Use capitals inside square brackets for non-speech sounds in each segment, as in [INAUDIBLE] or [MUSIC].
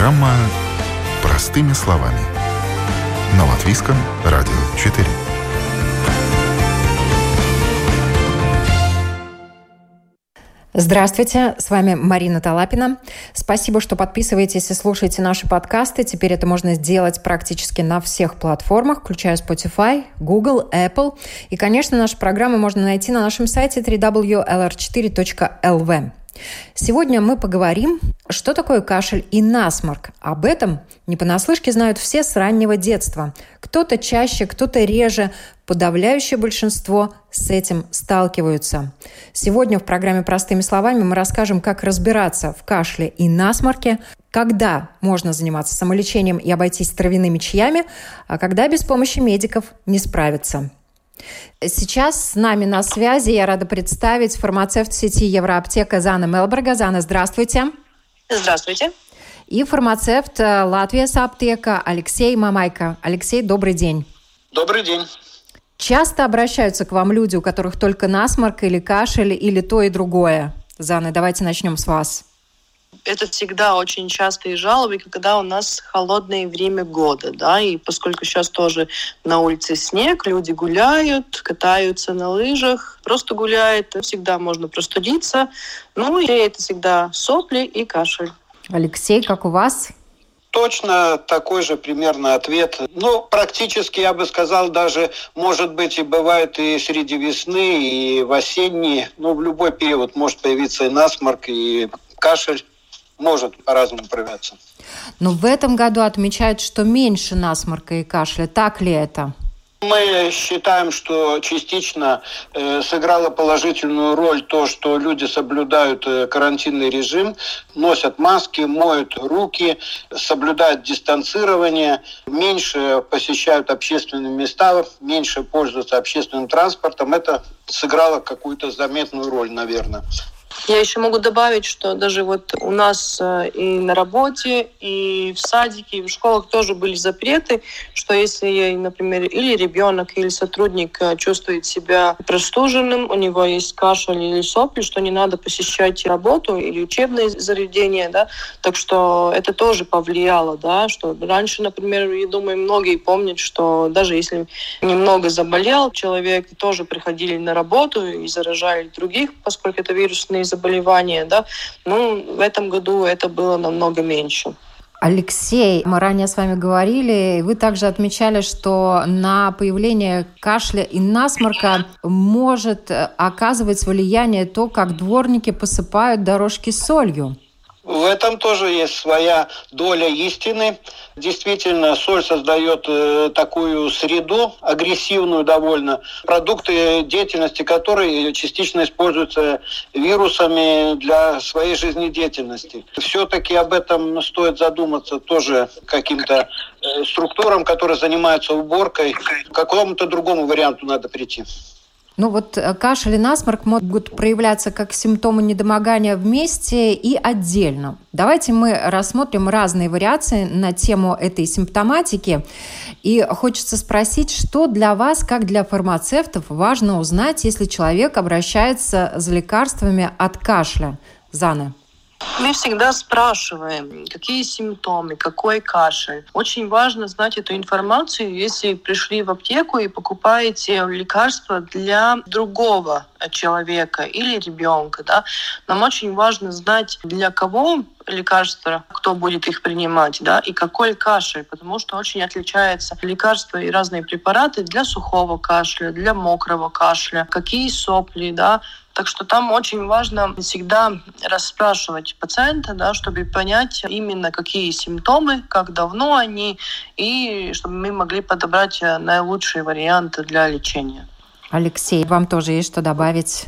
Программа «Простыми словами» на Латвийском радио 4. Здравствуйте, с вами Марина Талапина. Спасибо, что подписываетесь и слушаете наши подкасты. Теперь это можно сделать практически на всех платформах, включая Spotify, Google, Apple. И, конечно, наши программы можно найти на нашем сайте www.lr4.lv. Сегодня мы поговорим, что такое кашель и насморк. Об этом не понаслышке знают все с раннего детства. Кто-то чаще, кто-то реже. Подавляющее большинство с этим сталкиваются. Сегодня в программе «Простыми словами» мы расскажем, как разбираться в кашле и насморке, когда можно заниматься самолечением и обойтись травяными чаями, а когда без помощи медиков не справиться. Сейчас с нами на связи, я рада представить фармацевт сети Евроаптека Зана Мелберга. Зана, здравствуйте. Здравствуйте. И фармацевт э, Латвия Аптека Алексей Мамайко. Алексей, добрый день. Добрый день. Часто обращаются к вам люди, у которых только насморк или кашель, или то и другое. Зана, давайте начнем с вас это всегда очень частые жалобы, когда у нас холодное время года, да, и поскольку сейчас тоже на улице снег, люди гуляют, катаются на лыжах, просто гуляют, всегда можно простудиться. Ну и это всегда сопли и кашель. Алексей, как у вас? Точно такой же примерно ответ. Ну, практически, я бы сказал, даже, может быть, и бывает и среди весны, и в осенние. Ну, в любой период может появиться и насморк, и кашель может по-разному проявляться. Но в этом году отмечают, что меньше насморка и кашля. Так ли это? Мы считаем, что частично э, сыграло положительную роль то, что люди соблюдают э, карантинный режим, носят маски, моют руки, соблюдают дистанцирование, меньше посещают общественные места, меньше пользуются общественным транспортом. Это сыграло какую-то заметную роль, наверное. Я еще могу добавить, что даже вот у нас э, и на работе, и в садике, и в школах тоже были запреты, что если, например, или ребенок, или сотрудник э, чувствует себя простуженным, у него есть кашель или сопли, что не надо посещать работу или учебные заведения, да, так что это тоже повлияло, да, что раньше, например, я думаю, многие помнят, что даже если немного заболел человек, тоже приходили на работу и заражали других, поскольку это вирусные заболевания, да, ну, в этом году это было намного меньше. Алексей, мы ранее с вами говорили, вы также отмечали, что на появление кашля и насморка может оказывать влияние то, как дворники посыпают дорожки солью. В этом тоже есть своя доля истины. Действительно, соль создает э, такую среду, агрессивную довольно, продукты деятельности которой частично используются вирусами для своей жизнедеятельности. Все-таки об этом стоит задуматься тоже каким-то э, структурам, которые занимаются уборкой. К какому-то другому варианту надо прийти. Ну вот э, кашель и насморк могут проявляться как симптомы недомогания вместе и отдельно. Давайте мы рассмотрим разные вариации на тему этой симптоматики. И хочется спросить, что для вас, как для фармацевтов, важно узнать, если человек обращается за лекарствами от кашля? Зана. Мы всегда спрашиваем, какие симптомы, какой кашель. Очень важно знать эту информацию, если пришли в аптеку и покупаете лекарства для другого человека или ребенка. Да? Нам очень важно знать, для кого лекарства, кто будет их принимать, да, и какой кашель, потому что очень отличаются лекарства и разные препараты для сухого кашля, для мокрого кашля, какие сопли, да, так что там очень важно всегда расспрашивать пациента, да, чтобы понять именно какие симптомы, как давно они, и чтобы мы могли подобрать наилучшие варианты для лечения. Алексей, вам тоже есть что добавить?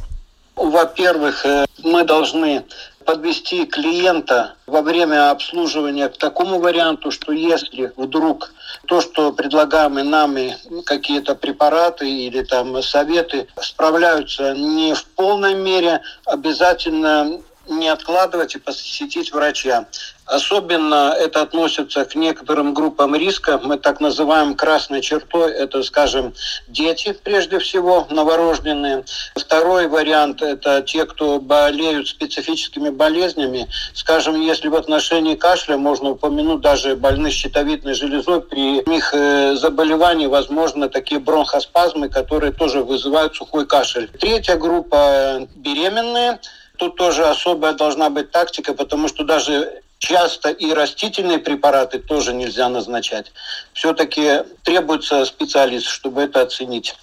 Во-первых, э, мы должны подвести клиента во время обслуживания к такому варианту, что если вдруг то, что предлагаемые нами какие-то препараты или там советы справляются не в полной мере, обязательно не откладывать и посетить врача. Особенно это относится к некоторым группам риска. Мы так называем красной чертой. Это, скажем, дети, прежде всего, новорожденные. Второй вариант – это те, кто болеют специфическими болезнями. Скажем, если в отношении кашля можно упомянуть даже больных щитовидной железой, при их э, заболевании возможно такие бронхоспазмы, которые тоже вызывают сухой кашель. Третья группа – беременные – тут тоже особая должна быть тактика, потому что даже часто и растительные препараты тоже нельзя назначать. Все-таки требуется специалист, чтобы это оценить.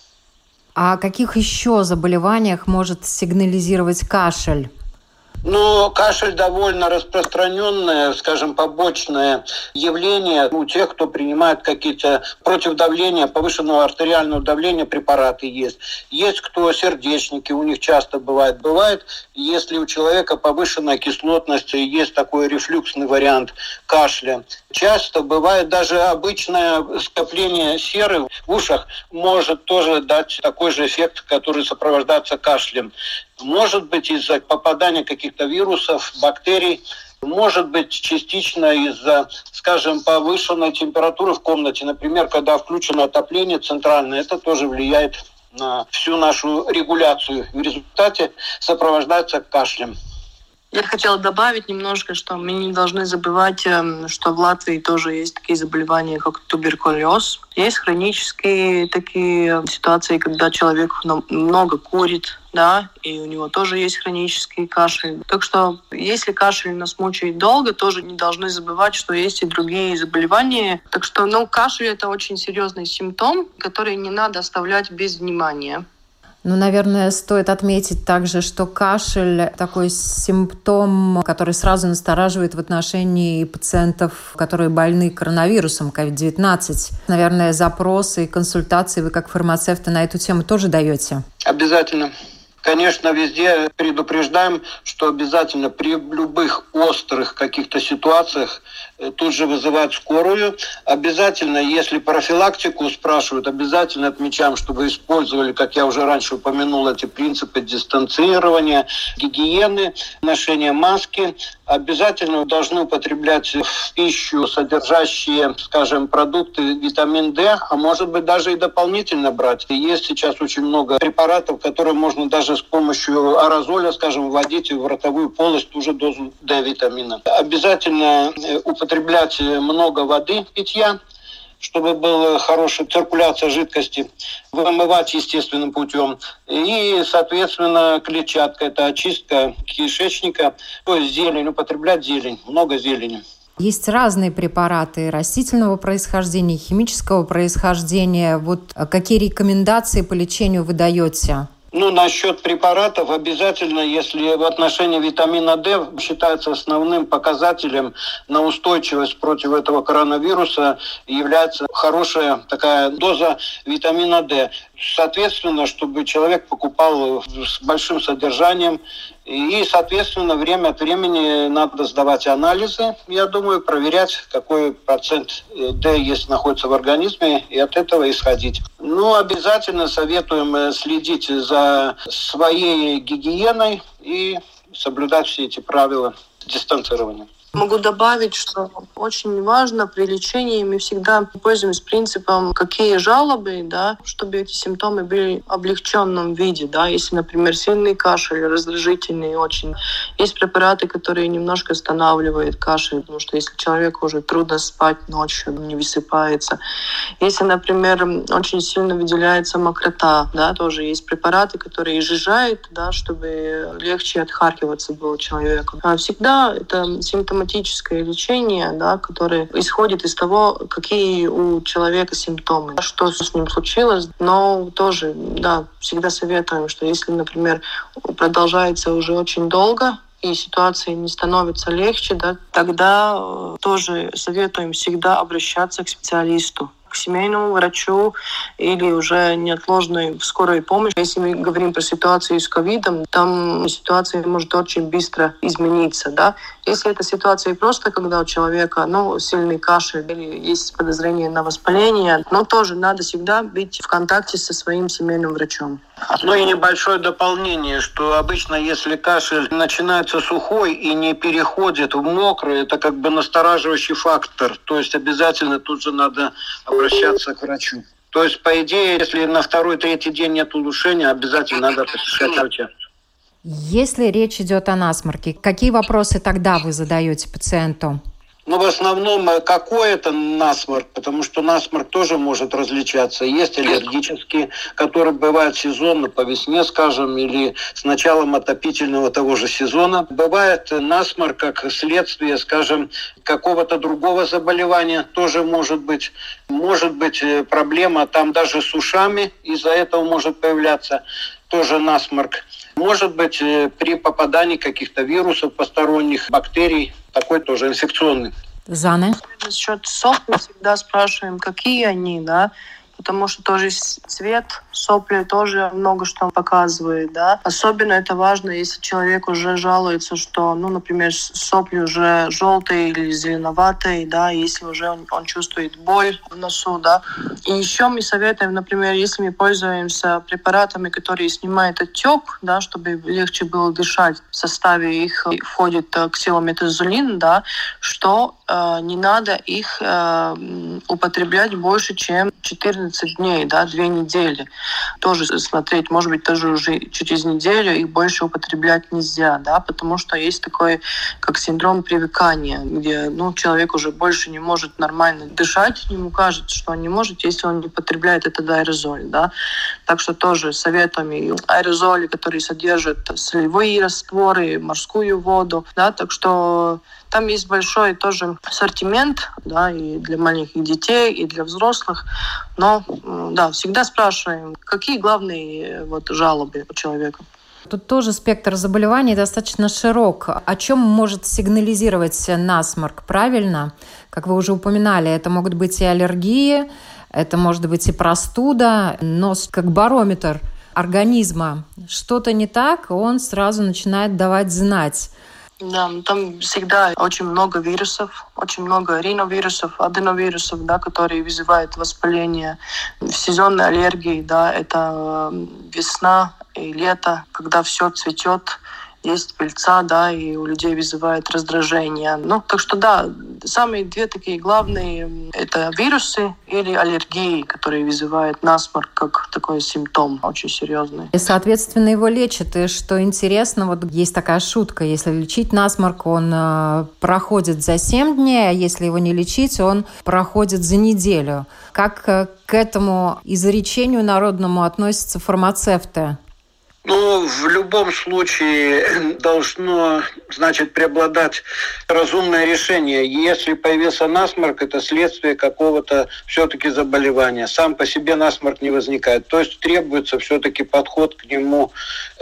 А о каких еще заболеваниях может сигнализировать кашель? Ну, кашель довольно распространенное, скажем, побочное явление у тех, кто принимает какие-то против давления, повышенного артериального давления препараты есть. Есть кто сердечники, у них часто бывает. Бывает, если у человека повышенная кислотность, есть такой рефлюксный вариант кашля. Часто бывает даже обычное скопление серы в ушах может тоже дать такой же эффект, который сопровождается кашлем. Может быть из-за попадания каких-то вирусов, бактерий, может быть частично из-за, скажем, повышенной температуры в комнате. Например, когда включено отопление центральное, это тоже влияет на всю нашу регуляцию. В результате сопровождается кашлем. Я хотела добавить немножко, что мы не должны забывать, эм, что в Латвии тоже есть такие заболевания, как туберкулез. Есть хронические такие ситуации, когда человек много курит, да, и у него тоже есть хронический кашель. Так что, если кашель нас мучает долго, тоже не должны забывать, что есть и другие заболевания. Так что, ну, кашель — это очень серьезный симптом, который не надо оставлять без внимания. Ну, наверное, стоит отметить также, что кашель – такой симптом, который сразу настораживает в отношении пациентов, которые больны коронавирусом COVID-19. Наверное, запросы и консультации вы как фармацевты на эту тему тоже даете? Обязательно. Конечно, везде предупреждаем, что обязательно при любых острых каких-то ситуациях тут же вызывать скорую. Обязательно, если профилактику спрашивают, обязательно отмечаем, чтобы использовали, как я уже раньше упомянул, эти принципы дистанцирования, гигиены, ношения маски. Обязательно должны употреблять в пищу содержащие, скажем, продукты витамин D, а может быть даже и дополнительно брать. Есть сейчас очень много препаратов, которые можно даже с помощью аэрозоля, скажем, вводить в ротовую полость уже дозу D-витамина. Обязательно э, употреблять много воды питья, чтобы была хорошая циркуляция жидкости, вымывать естественным путем. И, соответственно, клетчатка – это очистка кишечника, то есть зелень, употреблять зелень, много зелени. Есть разные препараты растительного происхождения, химического происхождения. Вот какие рекомендации по лечению вы даете? Ну, насчет препаратов обязательно, если в отношении витамина D считается основным показателем на устойчивость против этого коронавируса, является хорошая такая доза витамина D. Соответственно, чтобы человек покупал с большим содержанием и, соответственно, время от времени надо сдавать анализы, я думаю, проверять, какой процент э, D есть находится в организме, и от этого исходить. Ну, обязательно советуем э, следить за своей гигиеной и соблюдать все эти правила дистанцирования. Могу добавить, что очень важно при лечении мы всегда пользуемся принципом, какие жалобы, да, чтобы эти симптомы были в облегченном виде. Да. Если, например, сильный кашель, раздражительный очень, есть препараты, которые немножко останавливают кашель, потому что если человеку уже трудно спать ночью, не высыпается. Если, например, очень сильно выделяется мокрота, да, тоже есть препараты, которые изжижают, да, чтобы легче отхаркиваться было человеку. А всегда это симптом симптоматическое лечение, да, которое исходит из того, какие у человека симптомы, что с ним случилось. Но тоже, да, всегда советуем, что если, например, продолжается уже очень долго, и ситуация не становится легче, да, тогда э, тоже советуем всегда обращаться к специалисту. К семейному врачу или уже неотложной скорой помощи. Если мы говорим про ситуацию с ковидом, там ситуация может очень быстро измениться. Да? Если это ситуация просто, когда у человека ну, сильный кашель или есть подозрение на воспаление, но тоже надо всегда быть в контакте со своим семейным врачом. Ну и небольшое дополнение, что обычно если кашель начинается сухой и не переходит в мокрый, это как бы настораживающий фактор. То есть обязательно тут же надо обращаться к врачу. То есть, по идее, если на второй, третий день нет улучшения, обязательно надо посещать врача. Если речь идет о насморке, какие вопросы тогда вы задаете пациенту? Ну, в основном, э, какой это насморк, потому что насморк тоже может различаться. Есть аллергические, которые бывают сезонно, по весне, скажем, или с началом отопительного того же сезона. Бывает насморк как следствие, скажем, какого-то другого заболевания тоже может быть. Может быть э, проблема там даже с ушами, из-за этого может появляться тоже насморк. Может быть, э, при попадании каких-то вирусов, посторонних бактерий, такой тоже инфекционный. Заны? Насчет сопли всегда спрашиваем, какие они, да, потому что тоже цвет сопли тоже много что показывает, да. Особенно это важно, если человек уже жалуется, что, ну, например, сопли уже желтые или зеленоватые, да, если уже он, он чувствует боль в носу, да. И еще мы советуем, например, если мы пользуемся препаратами, которые снимают отек, да, чтобы легче было дышать, в составе их входит э, ксилометазолин, да, что э, не надо их э, употреблять больше, чем 14 дней, да, 2 недели. Тоже смотреть, может быть, тоже уже через неделю их больше употреблять нельзя, да, потому что есть такой, как синдром привыкания, где, ну, человек уже больше не может нормально дышать, ему кажется, что он не может, если он не употребляет этот аэрозоль, да. Так что тоже советами аэрозоли, которые содержат солевые растворы, морскую воду, да, так что там есть большой тоже ассортимент, да, и для маленьких детей, и для взрослых. Но, да, всегда спрашиваем, какие главные э, вот жалобы у человека. Тут тоже спектр заболеваний достаточно широк. О чем может сигнализировать насморк? Правильно, как вы уже упоминали, это могут быть и аллергии, это может быть и простуда, нос как барометр организма. Что-то не так, он сразу начинает давать знать. Да, там всегда очень много вирусов, очень много риновирусов, аденовирусов, да, которые вызывают воспаление. В сезонной аллергии, да, это весна и лето, когда все цветет, есть пыльца, да, и у людей вызывает раздражение. Ну, так что да, самые две такие главные — это вирусы или аллергии, которые вызывают насморк как такой симптом очень серьезный. И, соответственно, его лечат. И что интересно, вот есть такая шутка, если лечить насморк, он э, проходит за 7 дней, а если его не лечить, он проходит за неделю. Как э, к этому изречению народному относятся фармацевты? Ну, в любом случае должно, значит, преобладать разумное решение. Если появился насморк, это следствие какого-то все-таки заболевания. Сам по себе насморк не возникает. То есть требуется все-таки подход к нему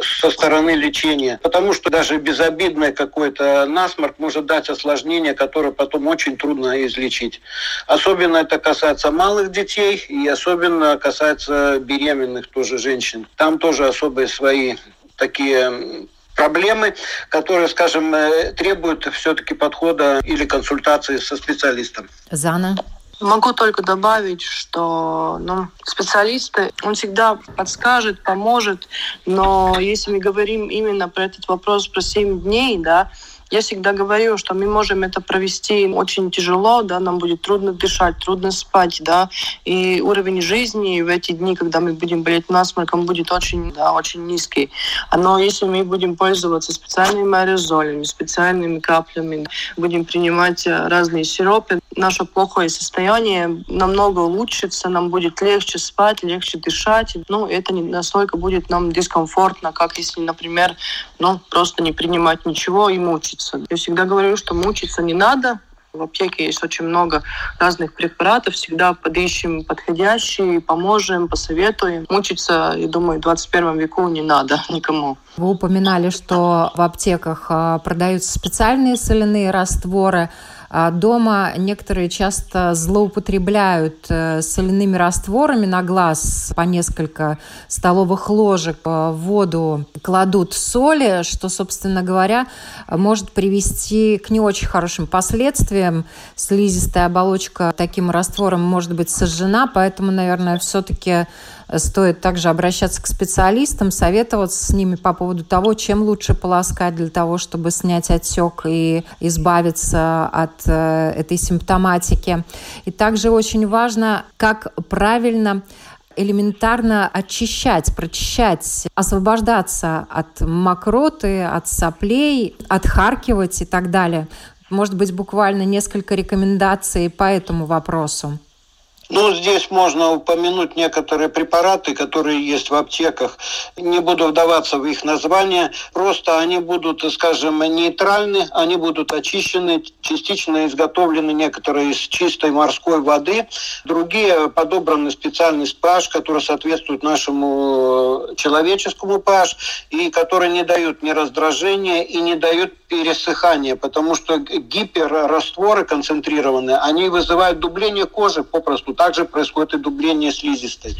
со стороны лечения. Потому что даже безобидный какой-то насморк может дать осложнение, которое потом очень трудно излечить. Особенно это касается малых детей и особенно касается беременных тоже женщин. Там тоже особые свои свои такие проблемы, которые, скажем, э, требуют все-таки подхода или консультации со специалистом. Зана? Могу только добавить, что ну, специалисты, он всегда подскажет, поможет, но если мы говорим именно про этот вопрос про 7 дней, да, я всегда говорю, что мы можем это провести очень тяжело, да, нам будет трудно дышать, трудно спать, да, и уровень жизни в эти дни, когда мы будем болеть насморком, будет очень, да, очень низкий. Но если мы будем пользоваться специальными аэрозолями, специальными каплями, будем принимать э, разные сиропы, наше плохое состояние намного улучшится, нам будет легче спать, легче дышать. Ну, это не настолько будет нам дискомфортно, как если, например, ну, просто не принимать ничего и мучиться мучиться. Я всегда говорю, что мучиться не надо, в аптеке есть очень много разных препаратов. Всегда подыщем подходящие, поможем, посоветуем. Мучиться, я думаю, в 21 веку не надо [LAUGHS] никому. Вы упоминали, что в аптеках а, продаются специальные соляные растворы. А дома некоторые часто злоупотребляют э, соляными растворами на глаз по несколько столовых ложек в воду кладут соли, что, собственно говоря, может привести к не очень хорошим последствиям. Слизистая оболочка таким раствором может быть сожжена, поэтому, наверное, все-таки стоит также обращаться к специалистам, советоваться с ними по поводу того, чем лучше полоскать для того, чтобы снять отек и избавиться от э, этой симптоматики. И также очень важно, как правильно элементарно очищать, прочищать, освобождаться от мокроты, от соплей, отхаркивать и так далее. Может быть, буквально несколько рекомендаций по этому вопросу. Ну, здесь можно упомянуть некоторые препараты, которые есть в аптеках. Не буду вдаваться в их название. Просто они будут, скажем, нейтральны, они будут очищены, частично изготовлены некоторые из чистой морской воды. Другие подобраны специальный pH, который соответствует нашему э, человеческому pH, и которые не дают ни раздражения и не дают пересыхания, потому что гиперрастворы концентрированные, они вызывают дубление кожи попросту также происходит и дубление слизистой.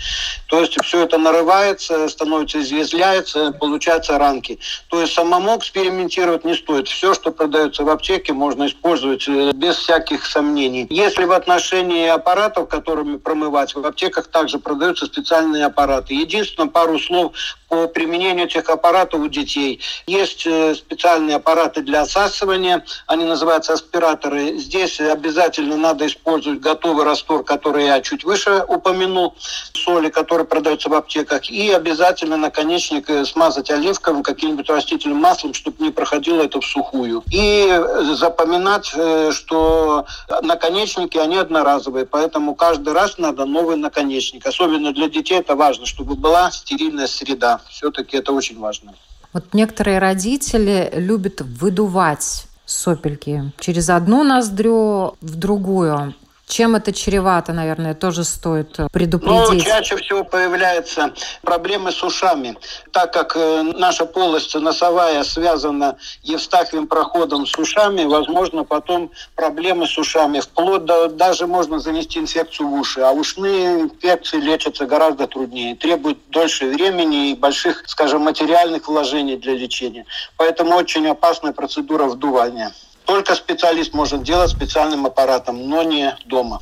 То есть все это нарывается, становится извязляется, получаются ранки. То есть самому экспериментировать не стоит. Все, что продается в аптеке, можно использовать э, без всяких сомнений. Если в отношении аппаратов, которыми промывать, в аптеках также продаются специальные аппараты. Единственное, пару слов по применению этих аппаратов у детей. Есть э, специальные аппараты для осасывания, они называются аспираторы. Здесь обязательно надо использовать готовый раствор, который я чуть выше упомянул, соли, которые продаются в аптеках, и обязательно наконечник э, смазать оливковым каким-нибудь растительным маслом, чтобы не проходило это в сухую. И э, запоминать, что наконечники, они одноразовые, поэтому каждый раз надо новый наконечник. Особенно для детей это важно, чтобы была стерильная среда. Все-таки это очень важно. Вот некоторые родители любят выдувать сопельки через одну ноздрю в другую. Чем это чревато, наверное, тоже стоит э, предупредить? Ну, чаще всего появляются проблемы с ушами. Так как э, наша полость носовая связана Евстахиевым проходом с ушами, возможно, потом проблемы с ушами. Вплоть до даже можно занести инфекцию в уши. А ушные инфекции лечатся гораздо труднее. Требуют дольше времени и больших, скажем, материальных вложений для лечения. Поэтому очень опасная процедура вдувания. Только специалист может делать специальным аппаратом, но не дома.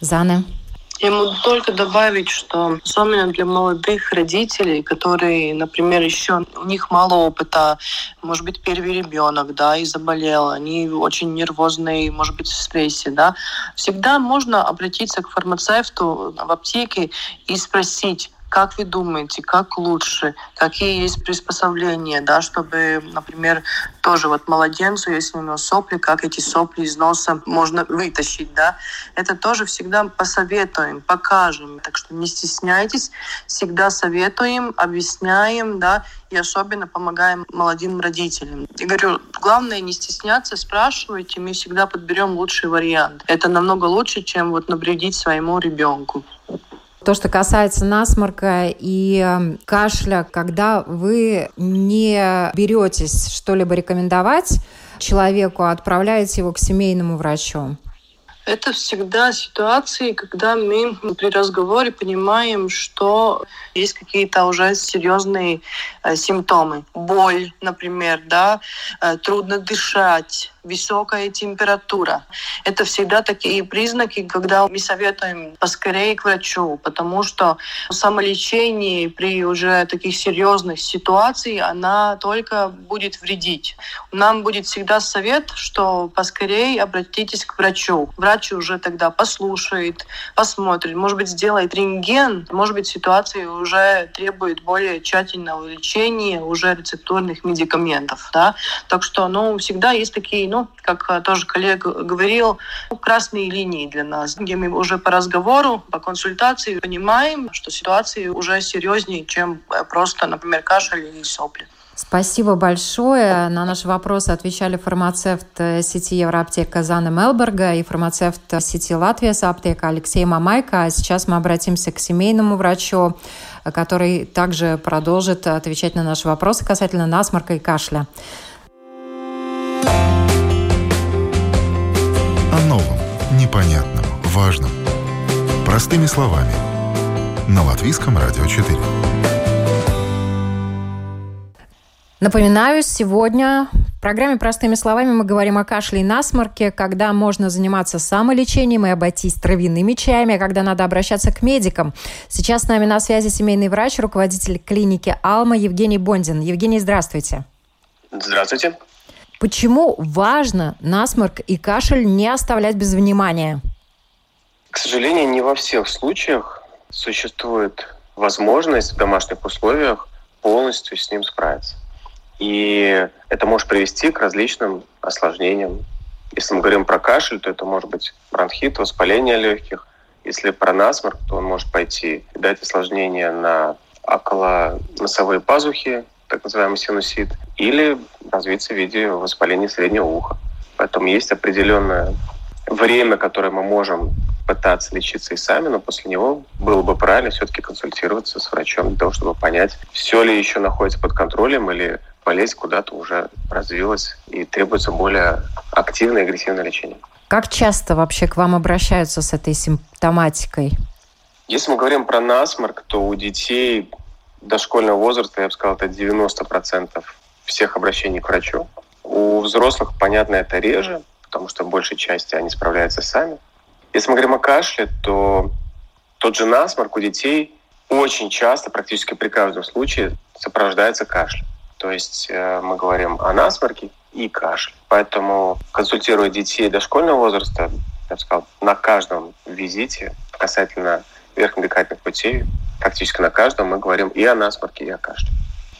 Заны. Я могу только добавить, что особенно для молодых родителей, которые, например, еще у них мало опыта, может быть, первый ребенок, да, и заболел, они очень нервозные, может быть, в стрессе, да, всегда можно обратиться к фармацевту в аптеке и спросить, как вы думаете, как лучше, какие есть приспособления, да, чтобы, например, тоже вот младенцу, если у него сопли, как эти сопли из носа можно вытащить, да, это тоже всегда посоветуем, покажем. Так что не стесняйтесь, всегда советуем, объясняем, да, и особенно помогаем молодым родителям. Я говорю, главное не стесняться, спрашивайте, мы всегда подберем лучший вариант. Это намного лучше, чем вот навредить своему ребенку. То, что касается насморка и эм, кашля, когда вы не беретесь что-либо рекомендовать человеку, а отправляете его к семейному врачу? Это всегда ситуации, когда мы при разговоре понимаем, что есть какие-то уже серьезные э, симптомы. Боль, например, да, э, трудно дышать, высокая температура. Это всегда такие признаки, когда мы советуем поскорее к врачу, потому что самолечение при уже таких серьезных ситуациях, она только будет вредить. Нам будет всегда совет, что поскорее обратитесь к врачу. Врач уже тогда послушает, посмотрит, может быть, сделает рентген, может быть, ситуация уже требует более тщательного лечения, уже рецептурных медикаментов. Да? Так что ну, всегда есть такие ну, как э, тоже коллега говорил, красные линии для нас, где мы уже по разговору, по консультации понимаем, что ситуация уже серьезнее, чем э, просто, например, кашель или сопли. Спасибо большое. На наши вопросы отвечали фармацевт э, сети Евроаптека Зана Мелберга и фармацевт сети Латвия аптека Алексей Мамайко. А сейчас мы обратимся к семейному врачу, который также продолжит отвечать на наши вопросы касательно насморка и кашля. Понятном, важном. Простыми словами. На Латвийском радио 4. Напоминаю, сегодня в программе «Простыми словами» мы говорим о кашле и насморке, когда можно заниматься самолечением и обойтись травяными чаями, а когда надо обращаться к медикам. Сейчас с нами на связи семейный врач, руководитель клиники «Алма» Евгений Бондин. Евгений, здравствуйте. Здравствуйте. Почему важно насморк и кашель не оставлять без внимания? К сожалению, не во всех случаях существует возможность в домашних условиях полностью с ним справиться. И это может привести к различным осложнениям. Если мы говорим про кашель, то это может быть бронхит, воспаление легких. Если про насморк, то он может пойти и дать осложнения на около носовые пазухи, так называемый синусит, или развиться в виде воспаления среднего уха. Поэтому есть определенное время, которое мы можем пытаться лечиться и сами, но после него было бы правильно все-таки консультироваться с врачом для того, чтобы понять, все ли еще находится под контролем или болезнь куда-то уже развилась и требуется более активное и агрессивное лечение. Как часто вообще к вам обращаются с этой симптоматикой? Если мы говорим про насморк, то у детей дошкольного возраста, я бы сказал, это 90% всех обращений к врачу. У взрослых, понятно, это реже, потому что большей части они справляются сами. Если мы говорим о кашле, то тот же насморк у детей очень часто, практически при каждом случае, сопровождается кашлем. То есть э, мы говорим о насморке и кашле. Поэтому, консультируя детей дошкольного возраста, я бы сказал, на каждом визите касательно верхних дыхательных путей, практически на каждом мы говорим и о насморке, и о кашле.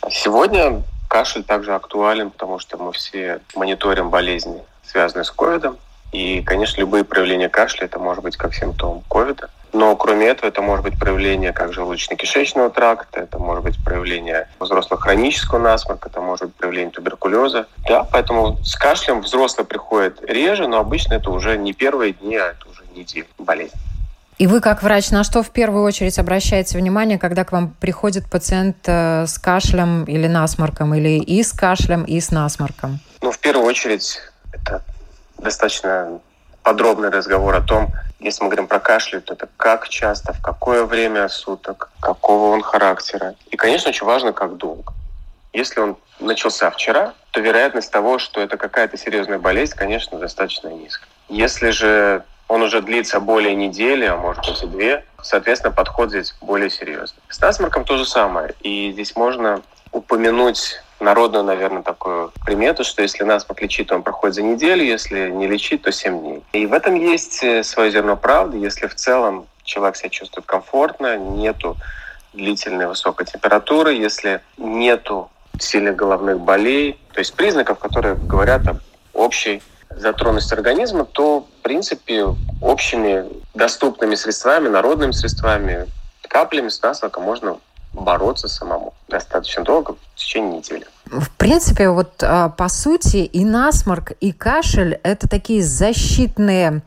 Сегодня кашель также актуален, потому что мы все мониторим болезни, связанные с ковидом. И, конечно, любые проявления кашля, это может быть как симптом ковида. Но кроме этого, это может быть проявление как желудочно-кишечного тракта, это может быть проявление взрослого хронического насморка, это может быть проявление туберкулеза. Да, поэтому с кашлем взрослый приходит реже, но обычно это уже не первые дни, а это уже недели болезни. И вы, как врач, на что в первую очередь обращаете внимание, когда к вам приходит пациент э, с кашлем или насморком, или и с кашлем, и с насморком? Ну, в первую очередь, это достаточно подробный разговор о том, если мы говорим про кашель, то это как часто, в какое время суток, какого он характера. И, конечно, очень важно, как долго. Если он начался вчера, то вероятность того, что это какая-то серьезная болезнь, конечно, достаточно низкая. Если же он уже длится более недели, а может быть и две, соответственно, подход здесь более серьезный. С насморком то же самое. И здесь можно упомянуть народную, наверное, такую примету, что если насморк лечить, то он проходит за неделю, если не лечить, то 7 дней. И в этом есть э, свое зерно правды. Если в целом человек себя чувствует комфортно, нету длительной высокой температуры, если нету сильных головных болей, то есть признаков, которые говорят об общей затронутости организма, то, в принципе, общими доступными средствами, народными средствами, каплями с насморком можно бороться самому достаточно долго, в течение недели. В принципе, вот а, по сути и насморк, и кашель – это такие защитные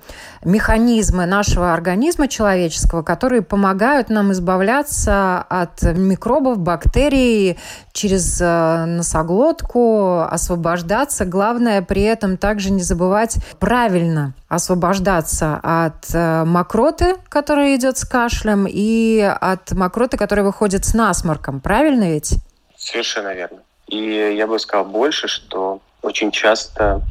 механизмы нашего организма человеческого, которые помогают нам избавляться от микробов, бактерий через а, носоглотку, освобождаться. Главное при этом также не забывать правильно освобождаться от а, мокроты, которая идет с кашлем, и от мокроты, которая выходит с насморком. Правильно ведь? Совершенно верно. И я бы сказал больше, что очень часто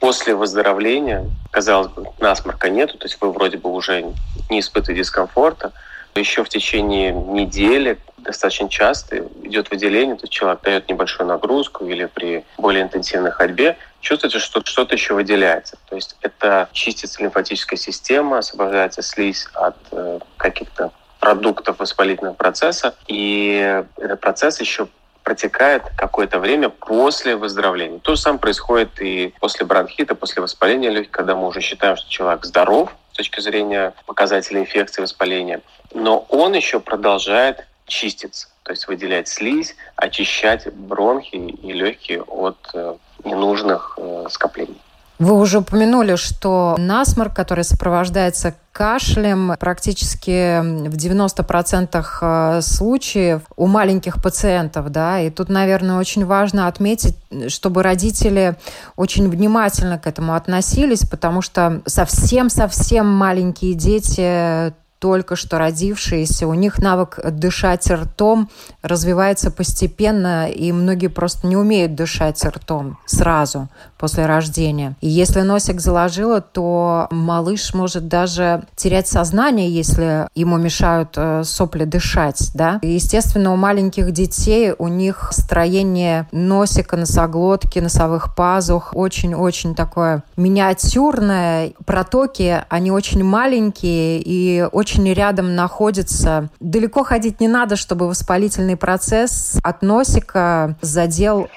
после выздоровления, казалось бы, насморка нету, то есть вы вроде бы уже не испытываете дискомфорта, еще в течение недели достаточно часто идет выделение, то есть человек дает небольшую нагрузку или при более интенсивной ходьбе, чувствуется, что что-то еще выделяется. То есть это чистится лимфатическая система, освобождается слизь от э, каких-то продуктов воспалительного процесса, и этот процесс еще протекает какое-то время после выздоровления. То же самое происходит и после бронхита, после воспаления легких, когда мы уже считаем, что человек здоров с точки зрения показателей инфекции, воспаления, но он еще продолжает чиститься, то есть выделять слизь, очищать бронхи и легкие от э, ненужных э, скоплений. Вы уже упомянули, что насморк, который сопровождается кашлем, практически в 90% э, случаев у маленьких пациентов, да, и тут, наверное, очень важно отметить, чтобы родители очень внимательно к этому относились, потому что совсем-совсем маленькие дети только что родившиеся, у них навык дышать ртом развивается постепенно, и многие просто не умеют дышать ртом сразу после рождения. И если носик заложило, то малыш может даже терять сознание, если ему мешают э, сопли дышать, да. И, естественно, у маленьких детей у них строение носика, носоглотки, носовых пазух очень-очень такое миниатюрное. Протоки, они очень маленькие и очень очень рядом находится. Далеко ходить не надо, чтобы воспалительный процесс от носика задел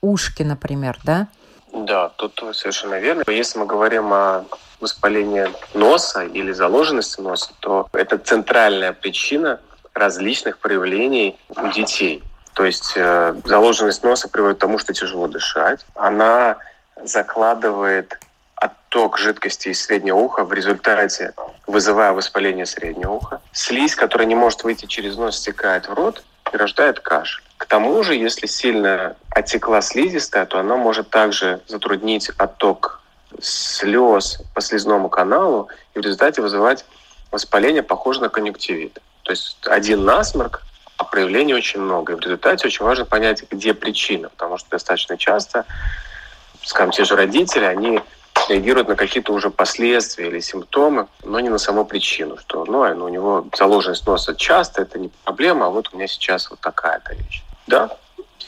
ушки, например, да? Да, тут совершенно верно. Если мы говорим о воспалении носа или заложенности носа, то это центральная причина различных проявлений у детей. То есть э, заложенность носа приводит к тому, что тяжело дышать. Она закладывает отток жидкости из среднего уха в результате вызывая воспаление среднего уха. Слизь, которая не может выйти через нос, стекает в рот и рождает кашель. К тому же, если сильно отекла слизистая, то она может также затруднить отток слез по слизному каналу и в результате вызывать воспаление, похожее на конъюнктивит. То есть один насморк, а проявлений очень много. И в результате очень важно понять, где причина, потому что достаточно часто, скажем, те же родители, они реагирует на какие-то уже последствия или симптомы, но не на саму причину, что ну, ну, у него заложенность носа часто, это не проблема, а вот у меня сейчас вот такая-то вещь. Да,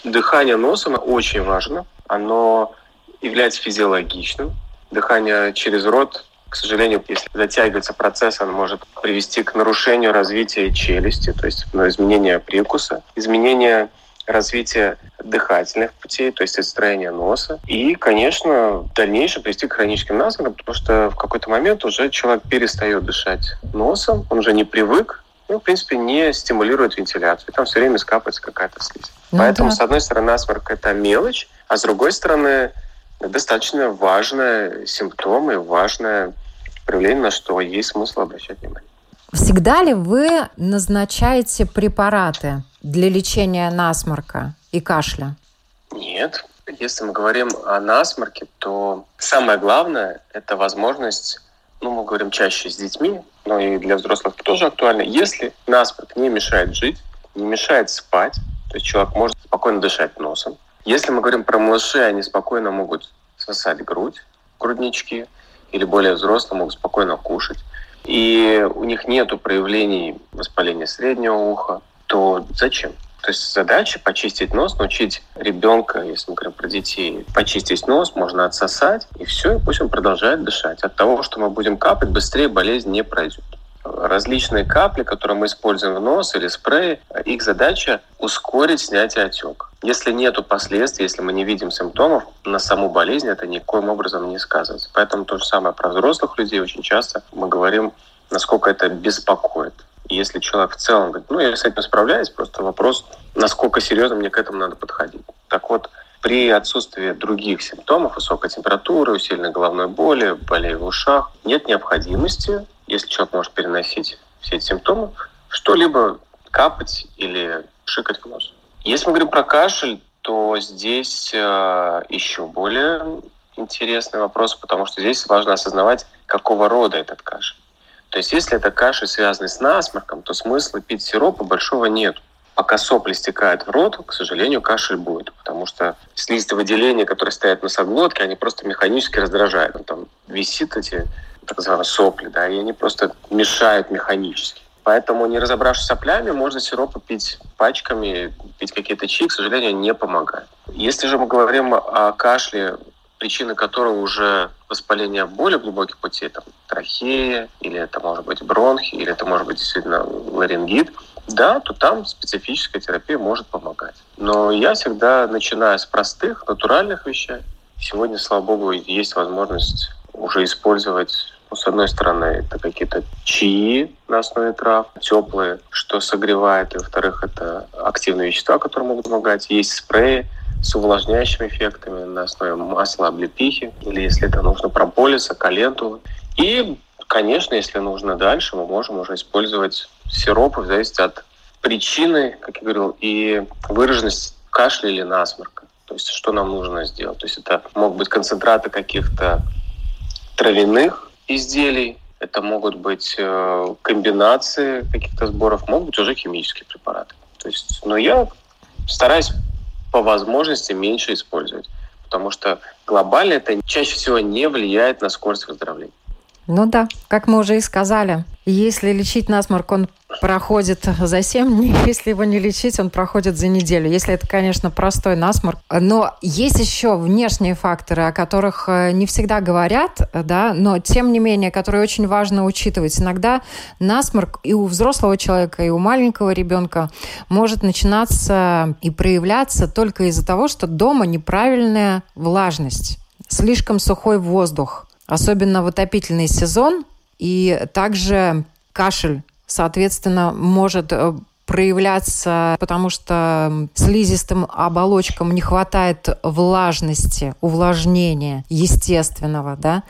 дыхание носом очень важно, оно является физиологичным. Дыхание через рот, к сожалению, если затягивается процесс, оно может привести к нарушению развития челюсти, то есть ну, изменение прикуса, изменение развитие дыхательных путей, то есть строение носа. И, конечно, в дальнейшем привести к хроническим насморкам, потому что в какой-то момент уже человек перестает дышать носом, он уже не привык, ну, в принципе, не стимулирует вентиляцию. Там все время скапывается какая-то слизь. Ну, Поэтому, да. с одной стороны, насморк – это мелочь, а с другой стороны, достаточно важный симптом и важное проявление, на что есть смысл обращать внимание. Всегда ли вы назначаете препараты для лечения насморка и кашля? Нет. Если мы говорим о насморке, то самое главное – это возможность, ну, мы говорим чаще с детьми, но и для взрослых тоже актуально. Если насморк не мешает жить, не мешает спать, то есть человек может спокойно дышать носом. Если мы говорим про малышей, они спокойно могут сосать грудь, груднички, или более взрослые могут спокойно кушать, и у них нет проявлений воспаления среднего уха, то зачем? То есть задача почистить нос, научить ребенка, если мы говорим про детей, почистить нос, можно отсосать, и все, и пусть он продолжает дышать. От того, что мы будем капать, быстрее болезнь не пройдет. Различные капли, которые мы используем в нос или спреи, их задача ускорить снятие отека. Если нет последствий, если мы не видим симптомов, на саму болезнь это никоим образом не сказывается. Поэтому то же самое про взрослых людей. Очень часто мы говорим, насколько это беспокоит. Если человек в целом говорит, ну, я с этим справляюсь, просто вопрос, насколько серьезно мне к этому надо подходить. Так вот, при отсутствии других симптомов, высокой температуры, усиленной головной боли, болей в ушах, нет необходимости, если человек может переносить все эти симптомы, что-либо капать или шикать в нос. Если мы говорим про кашель, то здесь э, еще более интересный вопрос, потому что здесь важно осознавать, какого рода этот кашель. То есть если это кашель, связанный с насморком, то смысла пить сиропа большого нет. Пока сопли стекают в рот, к сожалению, кашель будет, потому что слизистые выделения, которые стоят на носоглотке, они просто механически раздражают. Он там висит эти так называемые сопли, да, и они просто мешают механически. Поэтому, не разобравшись соплями, можно сиропы пить пачками, пить какие-то чаи, к сожалению, не помогает. Если же мы говорим о кашле причины которого уже воспаление более глубоких путей, там, трахея, или это может быть бронхи, или это может быть действительно ларингит, да, то там специфическая терапия может помогать. Но я всегда начинаю с простых, натуральных вещей. Сегодня, слава богу, есть возможность уже использовать ну, с одной стороны, это какие-то чаи на основе трав, теплые, что согревает, и во-вторых, это активные вещества, которые могут помогать. Есть спреи, с увлажняющими эффектами на основе масла облепихи, или если это нужно прополиса, калентулы. И, конечно, если нужно дальше, мы можем уже использовать сиропы в зависимости от причины, как я говорил, и выраженность кашля или насморка. То есть что нам нужно сделать. То есть это могут быть концентраты каких-то травяных изделий, это могут быть э, комбинации каких-то сборов, могут быть уже химические препараты. То есть, но я стараюсь по возможности меньше использовать, потому что глобально это чаще всего не влияет на скорость выздоровления. Ну да, как мы уже и сказали, если лечить насморк, он проходит за 7 дней, [LAUGHS] если его не лечить, он проходит за неделю. Если это, конечно, простой насморк. Но есть еще внешние факторы, о которых э, не всегда говорят, да, но тем не менее, которые очень важно учитывать. Иногда насморк и у взрослого человека, и у маленького ребенка может начинаться и проявляться только из-за того, что дома неправильная влажность, слишком сухой воздух, особенно в отопительный сезон, и также кашель, соответственно, может э, проявляться, потому что слизистым оболочкам не хватает влажности, увлажнения естественного, да,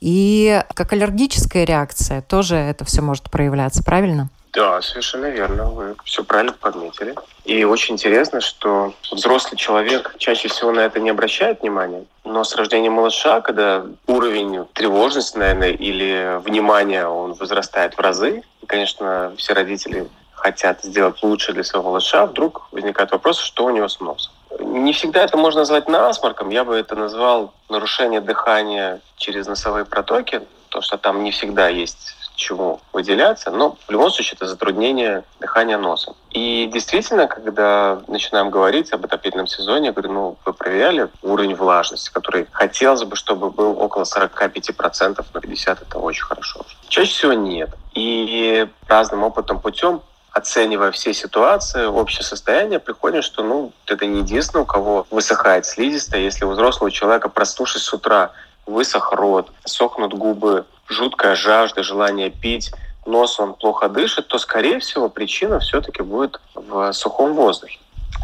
и как аллергическая реакция тоже это все может проявляться, правильно? Да, совершенно верно. Вы все правильно подметили. И очень интересно, что взрослый человек чаще всего на это не обращает внимания, но с рождением малыша, когда уровень тревожности, наверное, или внимания, он возрастает в разы, и, конечно, все родители хотят сделать лучше для своего малыша, вдруг возникает вопрос, что у него с носом. Не всегда это можно назвать насморком, я бы это назвал нарушение дыхания через носовые протоки, то, что там не всегда есть чему выделяться, но в любом случае это затруднение дыхания носом. И действительно, когда начинаем говорить об отопительном сезоне, я говорю, ну, вы проверяли уровень влажности, который хотелось бы, чтобы был около 45%, на 50% это очень хорошо. Чаще всего нет. И разным опытом путем оценивая все ситуации, общее состояние, приходим, что ну, это не единственное, у кого высыхает слизистая. Если у взрослого человека, проснувшись с утра, высох рот, сохнут губы, жуткая жажда, желание пить, нос он плохо дышит, то, скорее всего, причина все-таки будет в сухом воздухе.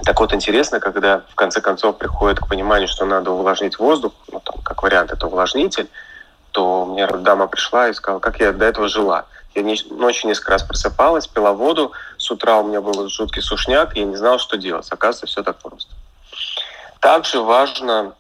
Так вот, интересно, когда в конце концов приходит к пониманию, что надо увлажнить воздух, ну, там, как вариант, это увлажнитель, то мне дама пришла и сказала, как я до этого жила. Я ночью несколько раз просыпалась, пила воду, с утра у меня был жуткий сушняк, и я не знала, что делать. Оказывается, все так просто. Также важно,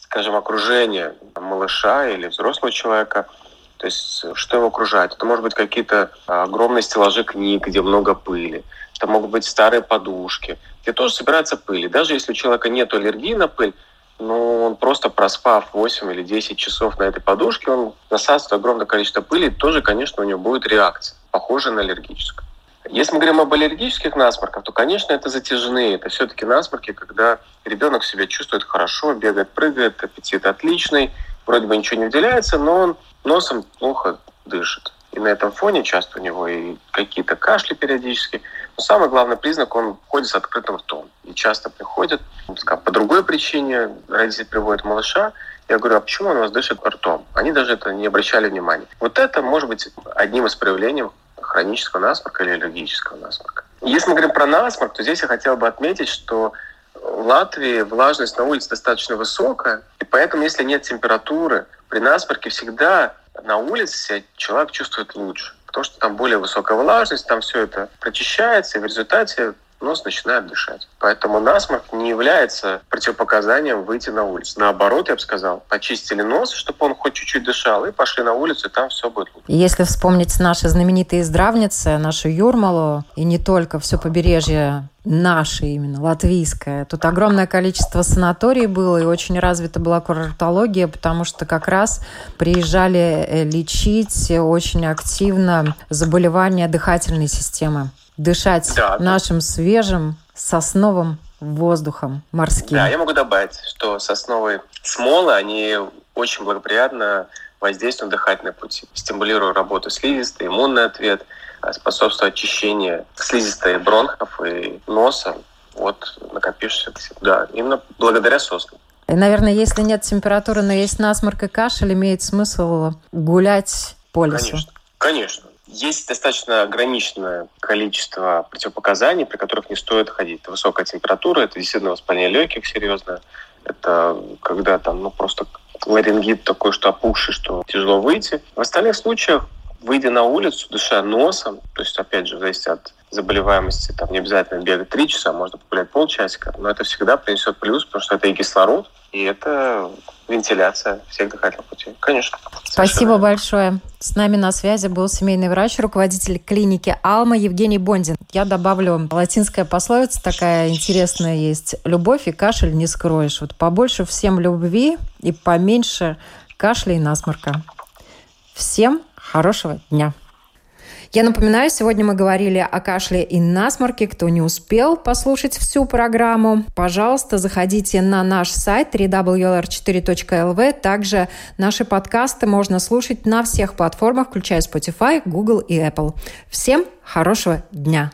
скажем, окружение малыша или взрослого человека – то есть что его окружает? Это может быть какие-то а, огромные стеллажи книг, где много пыли. Это могут быть старые подушки, где тоже собирается пыль. И даже если у человека нет аллергии на пыль, но он просто проспав 8 или 10 часов на этой подушке, он насасывает огромное количество пыли, и тоже, конечно, у него будет реакция, похожая на аллергическую. Если мы говорим об аллергических насморках, то, конечно, это затяжные. Это все-таки насморки, когда ребенок себя чувствует хорошо, бегает, прыгает, аппетит отличный, вроде бы ничего не выделяется, но он носом плохо дышит. И на этом фоне часто у него и какие-то кашли периодически. Но самый главный признак, он ходит с открытым ртом. И часто приходит, по другой причине родитель приводит малыша, я говорю, а почему он у вас дышит ртом? Они даже это не обращали внимания. Вот это может быть одним из проявлений хронического насморка или аллергического насморка. Если мы говорим про насморк, то здесь я хотел бы отметить, что в Латвии влажность на улице достаточно высокая, и поэтому, если нет температуры, при насморке всегда на улице человек чувствует лучше. Потому что там более высокая влажность, там все это прочищается, и в результате нос начинает дышать. Поэтому насморк не является противопоказанием выйти на улицу. Наоборот, я бы сказал, почистили нос, чтобы он хоть чуть-чуть дышал, и пошли на улицу, и там все будет лучше. Если вспомнить наши знаменитые здравницы, нашу Юрмалу, и не только все побережье наше именно, латвийское. Тут огромное количество санаторий было, и очень развита была курортология, потому что как раз приезжали э, лечить очень активно заболевания дыхательной системы дышать да, нашим свежим сосновым воздухом морским. Да, я могу добавить, что сосновые смолы, они очень благоприятно воздействуют на дыхательные пути, стимулируют работу слизистой, иммунный ответ, а способствуют очищению слизистой бронхов и носа от накопившихся. Да, именно благодаря соснам. И, наверное, если нет температуры, но есть насморк и кашель, имеет смысл гулять по лесу. Конечно, конечно. Есть достаточно ограниченное количество противопоказаний, при которых не стоит ходить. Это высокая температура, это действительно воспаление легких серьезное, это когда там ну, просто ларингит такой, что опухший, что тяжело выйти. В остальных случаях, выйдя на улицу, дыша носом, то есть, опять же, зависит от заболеваемости, там не обязательно бегать три часа, можно погулять полчасика, но это всегда принесет плюс, потому что это и кислород, и это вентиляция всех дыхательных путей. Конечно. Спасибо большое. С нами на связи был семейный врач, руководитель клиники Алма Евгений Бондин. Я добавлю, латинская пословица такая интересная есть. Любовь и кашель не скроешь. Вот побольше всем любви и поменьше кашля и насморка. Всем хорошего дня. Я напоминаю, сегодня мы говорили о кашле и насморке. Кто не успел послушать всю программу, пожалуйста, заходите на наш сайт www.lr4.lv. Также наши подкасты можно слушать на всех платформах, включая Spotify, Google и Apple. Всем хорошего дня!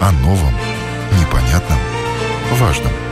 О новом, непонятном, важном.